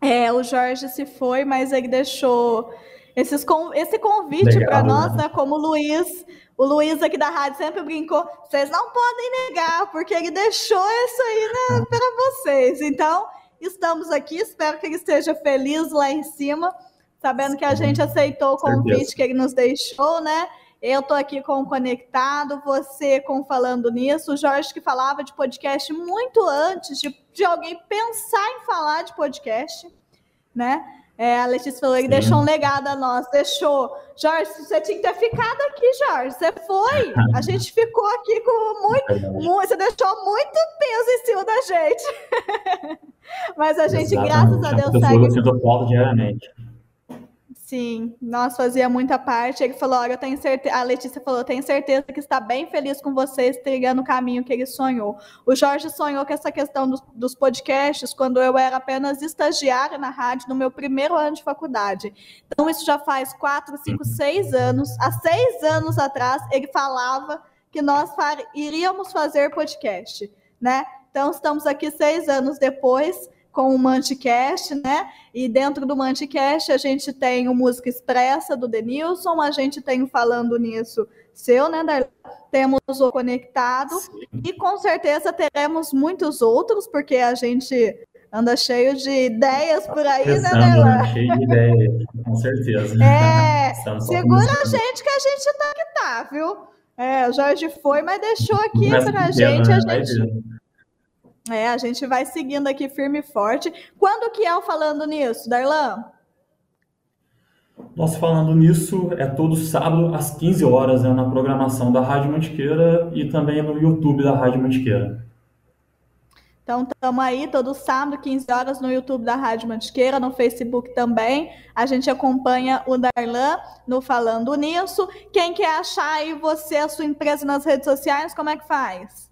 É, o Jorge se foi, mas ele deixou esses, esse convite para nós, né? Como o Luiz, o Luiz aqui da rádio sempre brincou, vocês não podem negar, porque ele deixou isso aí né, para vocês. Então, estamos aqui, espero que ele esteja feliz lá em cima sabendo que a gente aceitou o convite que ele nos deixou, né? Eu estou aqui com o Conectado, você com Falando Nisso, o Jorge que falava de podcast muito antes de, de alguém pensar em falar de podcast, né? É, a Letícia falou, ele Sim. deixou um legado a nós, deixou. Jorge, você tinha que ter ficado aqui, Jorge. Você foi. A gente ficou aqui com muito, muito você deixou muito peso em cima da gente. Mas a gente, Exatamente. graças a Deus, segue. diariamente. Sim, nós fazia muita parte. Ele falou: Olha, eu tenho certeza. A Letícia falou: tenho certeza que está bem feliz com vocês, trilhando o caminho que ele sonhou. O Jorge sonhou com essa questão dos, dos podcasts quando eu era apenas estagiária na rádio, no meu primeiro ano de faculdade. Então, isso já faz quatro, cinco, seis anos. Há seis anos atrás, ele falava que nós iríamos fazer podcast, né? Então, estamos aqui seis anos depois com o Manticast, né? E dentro do Manticast a gente tem o Música Expressa do Denilson, a gente tem o Falando Nisso seu, né, Darlan? Temos o Conectado Sim. e com certeza teremos muitos outros, porque a gente anda cheio de ideias por aí, né, Pensando, né, Darlan? Cheio de ideias, com certeza. É, segura a gente que a gente tá que tá, viu? É, o Jorge foi, mas deixou aqui para a gente, a né? gente... É, a gente vai seguindo aqui firme e forte. Quando que é o Falando Nisso, Darlan? Nós falando nisso é todo sábado às 15 horas né, na programação da Rádio Mantiqueira e também no YouTube da Rádio Mantiqueira. Então, estamos aí todo sábado, 15 horas, no YouTube da Rádio Mantiqueira, no Facebook também. A gente acompanha o Darlan no Falando Nisso. Quem quer achar aí você, a sua empresa nas redes sociais, como é que faz?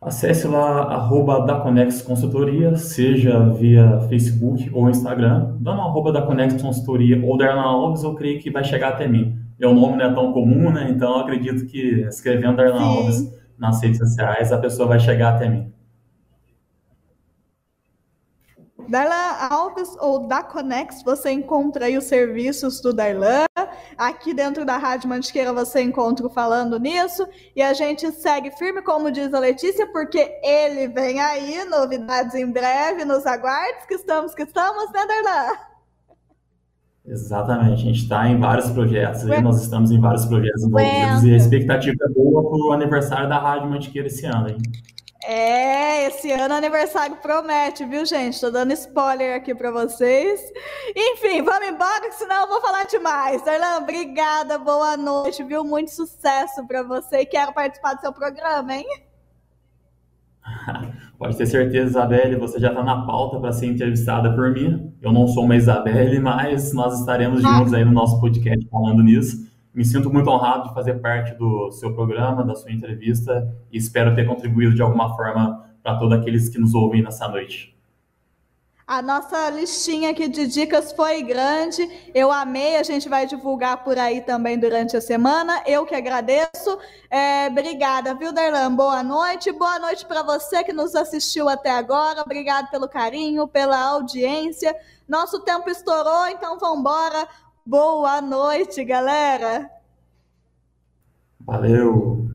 Acesse lá, arroba da Conex Consultoria, seja via Facebook ou Instagram. Dando arroba da Conex Consultoria ou Darlan Alves, eu creio que vai chegar até mim. Meu nome não é tão comum, né? Então eu acredito que escrevendo Darlan Alves nas redes sociais, a pessoa vai chegar até mim. Darlan Alves ou da Conex, você encontra aí os serviços do Darlan. Aqui dentro da Rádio Mantiqueira você encontra o Falando Nisso. E a gente segue firme, como diz a Letícia, porque ele vem aí, novidades em breve, nos aguardes, que estamos, que estamos, né, Darlan? Exatamente, a gente está em vários projetos, aí, nós estamos em vários projetos envolvidos e a expectativa é boa para o aniversário da Rádio Mantiqueira esse ano, hein? É, esse ano aniversário promete, viu, gente? Tô dando spoiler aqui para vocês. Enfim, vamos embora, senão eu vou falar demais. Darlan, obrigada, boa noite, viu? Muito sucesso para você e quero participar do seu programa, hein? Pode ter certeza, Isabelle, você já está na pauta para ser entrevistada por mim. Eu não sou uma Isabelle, mas nós estaremos ah. juntos aí no nosso podcast falando nisso. Me sinto muito honrado de fazer parte do seu programa, da sua entrevista e espero ter contribuído de alguma forma para todos aqueles que nos ouvem nessa noite. A nossa listinha aqui de dicas foi grande. Eu amei, a gente vai divulgar por aí também durante a semana. Eu que agradeço. É, obrigada, viu, Darlan? Boa noite. Boa noite para você que nos assistiu até agora. Obrigado pelo carinho, pela audiência. Nosso tempo estourou, então vamos embora. Boa noite, galera. Valeu.